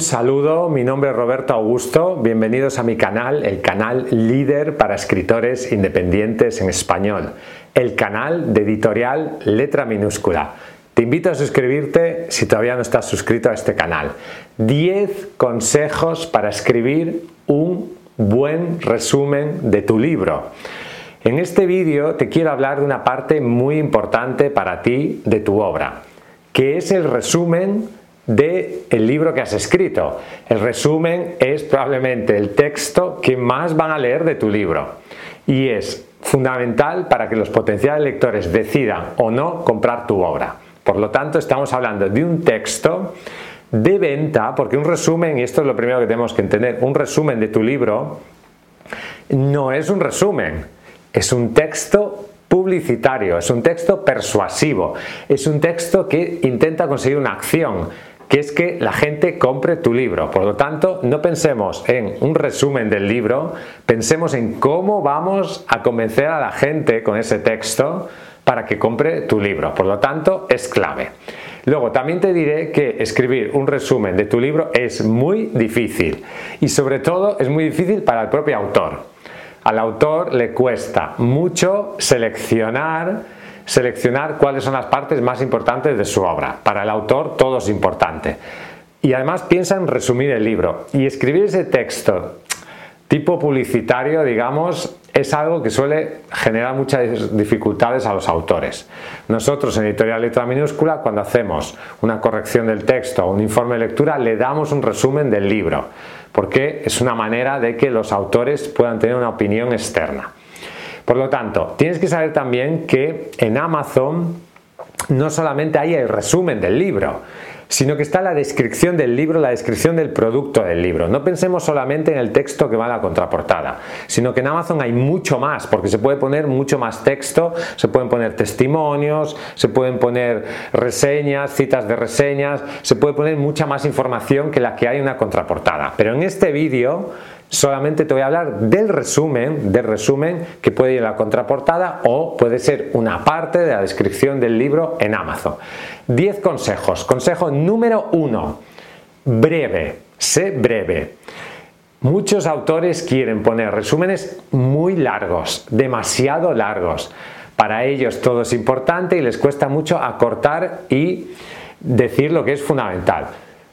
Un saludo, mi nombre es Roberto Augusto, bienvenidos a mi canal, el canal líder para escritores independientes en español, el canal de editorial letra minúscula. Te invito a suscribirte si todavía no estás suscrito a este canal. 10 consejos para escribir un buen resumen de tu libro. En este vídeo te quiero hablar de una parte muy importante para ti de tu obra, que es el resumen del el libro que has escrito. El resumen es probablemente el texto que más van a leer de tu libro y es fundamental para que los potenciales lectores decidan o no comprar tu obra. Por lo tanto, estamos hablando de un texto de venta, porque un resumen, y esto es lo primero que tenemos que entender, un resumen de tu libro no es un resumen, es un texto publicitario, es un texto persuasivo, es un texto que intenta conseguir una acción, que es que la gente compre tu libro. Por lo tanto, no pensemos en un resumen del libro, pensemos en cómo vamos a convencer a la gente con ese texto para que compre tu libro. Por lo tanto, es clave. Luego, también te diré que escribir un resumen de tu libro es muy difícil y sobre todo es muy difícil para el propio autor. Al autor le cuesta mucho seleccionar seleccionar cuáles son las partes más importantes de su obra. Para el autor todo es importante. Y además piensa en resumir el libro. Y escribir ese texto tipo publicitario, digamos, es algo que suele generar muchas dificultades a los autores. Nosotros en Editorial Letra Minúscula, cuando hacemos una corrección del texto o un informe de lectura, le damos un resumen del libro, porque es una manera de que los autores puedan tener una opinión externa. Por lo tanto, tienes que saber también que en Amazon no solamente hay el resumen del libro, sino que está la descripción del libro, la descripción del producto del libro. No pensemos solamente en el texto que va a la contraportada, sino que en Amazon hay mucho más, porque se puede poner mucho más texto, se pueden poner testimonios, se pueden poner reseñas, citas de reseñas, se puede poner mucha más información que la que hay en una contraportada. Pero en este vídeo solamente te voy a hablar del resumen, del resumen que puede ir en la contraportada o puede ser una parte de la descripción del libro en Amazon. 10 consejos. Consejo número 1. Breve. Sé breve. Muchos autores quieren poner resúmenes muy largos, demasiado largos. Para ellos todo es importante y les cuesta mucho acortar y decir lo que es fundamental.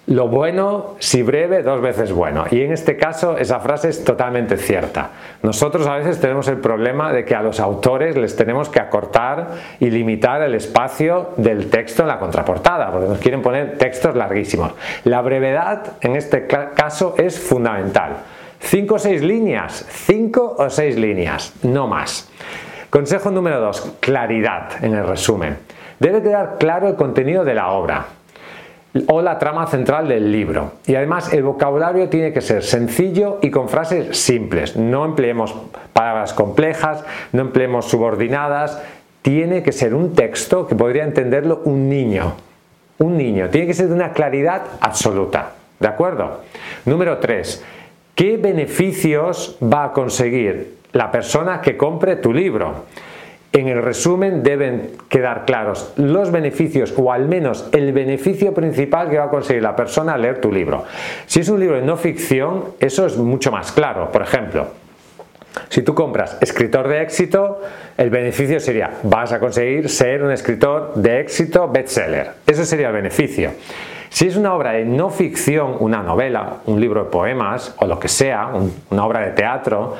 Lo bueno, si breve, dos veces bueno. Y en este caso esa frase es totalmente cierta. Nosotros a veces tenemos el problema de que a los autores les tenemos que acortar y limitar el espacio del texto en la contraportada, porque nos quieren poner textos larguísimos. La brevedad en este caso es fundamental. Cinco o seis líneas, cinco o seis líneas, no más. Consejo número dos, claridad en el resumen. Debe quedar claro el contenido de la obra o la trama central del libro. Y además el vocabulario tiene que ser sencillo y con frases simples. No empleemos palabras complejas, no empleemos subordinadas. Tiene que ser un texto que podría entenderlo un niño. Un niño. Tiene que ser de una claridad absoluta. ¿De acuerdo? Número 3. ¿Qué beneficios va a conseguir la persona que compre tu libro? En el resumen deben quedar claros los beneficios o al menos el beneficio principal que va a conseguir la persona al leer tu libro. Si es un libro de no ficción, eso es mucho más claro. Por ejemplo, si tú compras escritor de éxito, el beneficio sería vas a conseguir ser un escritor de éxito bestseller. Eso sería el beneficio. Si es una obra de no ficción, una novela, un libro de poemas o lo que sea, una obra de teatro,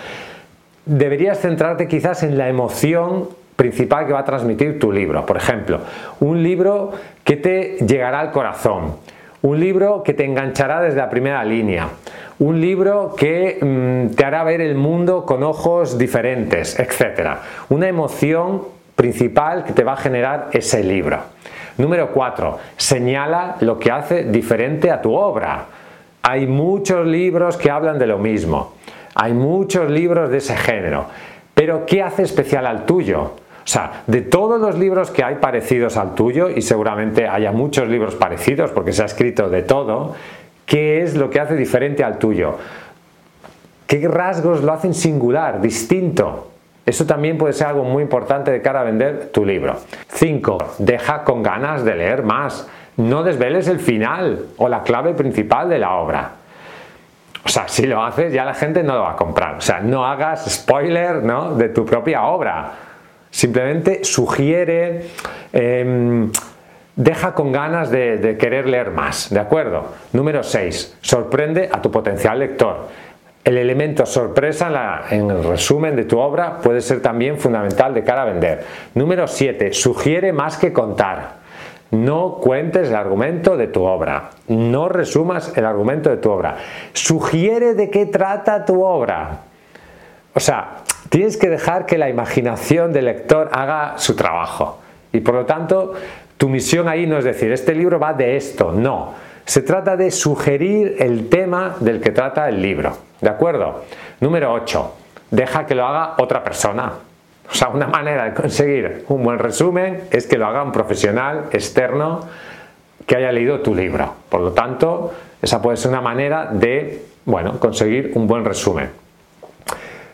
deberías centrarte quizás en la emoción principal que va a transmitir tu libro. Por ejemplo, un libro que te llegará al corazón, un libro que te enganchará desde la primera línea, un libro que mm, te hará ver el mundo con ojos diferentes, etc. Una emoción principal que te va a generar ese libro. Número 4. Señala lo que hace diferente a tu obra. Hay muchos libros que hablan de lo mismo. Hay muchos libros de ese género. Pero ¿qué hace especial al tuyo? O sea, de todos los libros que hay parecidos al tuyo, y seguramente haya muchos libros parecidos porque se ha escrito de todo, ¿qué es lo que hace diferente al tuyo? ¿Qué rasgos lo hacen singular, distinto? Eso también puede ser algo muy importante de cara a vender tu libro. 5. Deja con ganas de leer más. No desveles el final o la clave principal de la obra. O sea, si lo haces ya la gente no lo va a comprar. O sea, no hagas spoiler ¿no? de tu propia obra. Simplemente sugiere, em, deja con ganas de, querer leer más. ¿De acuerdo? Número 6. Sorprende a tu potencial lector. El elemento sorpresa en, en, el resumen de tu obra puede ser también fundamental de cara a vender. Número 7. Sugiere más que contar. No cuentes el argumento de tu obra, no resumas el argumento de tu obra. Sugiere de qué trata tu obra. O sea, tienes que dejar que la imaginación del lector haga su trabajo. Y por lo tanto, tu misión ahí no es decir, este libro va de esto, no. Se trata de sugerir el tema del que trata el libro. ¿De acuerdo? Número 8. Deja que lo haga otra persona. O sea, una manera de conseguir un buen resumen es que lo haga un profesional externo que haya leído tu libro. Por lo tanto, esa puede ser una manera de, bueno, conseguir un buen resumen.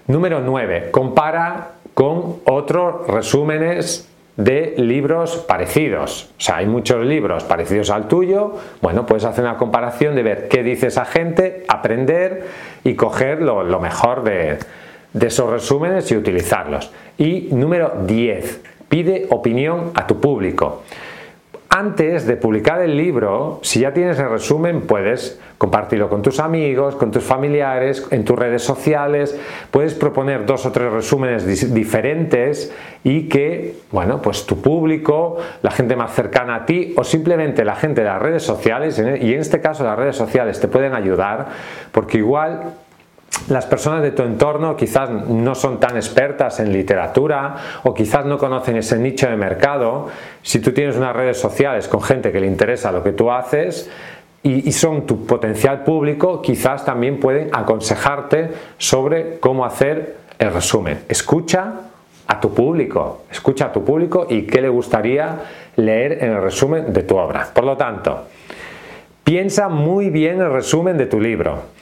Número 9. Compara con otros resúmenes de libros parecidos. O sea, hay muchos libros parecidos al tuyo. Bueno, puedes hacer una comparación de ver qué dice esa gente, aprender y coger lo mejor de, de esos resúmenes y utilizarlos. Y número 10, pide opinión a tu público. Antes de publicar el libro, si ya tienes el resumen, puedes compartirlo con tus amigos, con tus familiares, en tus redes sociales, puedes proponer dos o tres resúmenes diferentes y que, bueno, pues tu público, la gente más cercana a ti o simplemente la gente de las redes sociales, y en este caso las redes sociales te pueden ayudar, porque igual las personas de tu entorno quizás no son tan expertas en literatura o quizás no conocen ese nicho de mercado. Si tú tienes unas redes sociales con gente que le interesa lo que tú haces y, son tu potencial público, quizás también pueden aconsejarte sobre cómo hacer el resumen. Escucha a tu público, escucha a tu público y qué le gustaría leer en el resumen de tu obra. Por lo tanto, piensa muy bien el resumen de tu libro.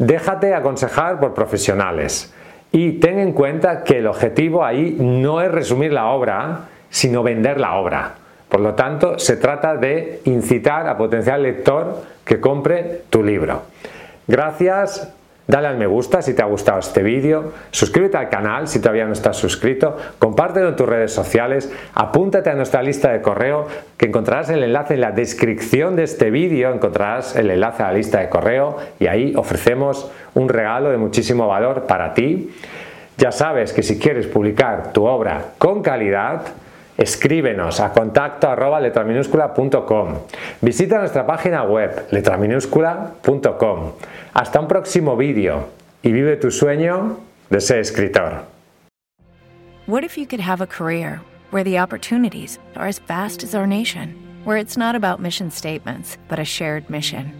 Déjate aconsejar por profesionales y ten en cuenta que el objetivo ahí no es resumir la obra, sino vender la obra. Por lo tanto, se trata de incitar a potencial lector que compre tu libro. Gracias Dale al me gusta si te ha gustado este vídeo, suscríbete al canal si todavía no estás suscrito, compártelo en tus redes sociales, apúntate a nuestra lista de correo que encontrarás el enlace en la descripción de este vídeo, encontrarás el enlace a la lista de correo y ahí ofrecemos un regalo de muchísimo valor para ti. Ya sabes que si quieres publicar tu obra con calidad, escríbenos a contacto arroba. Visita nuestra página web letraminúscula.com. Hasta un próximo vídeo y vive tu sueño de ser escritor. What if you could have a career where the opportunities are as vast as our nation, where it's not about mission statements, but a shared mission?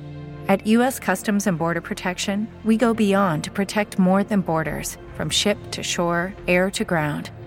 At U.S. Customs and Border Protection, we go beyond to protect more than borders from ship to shore, air to ground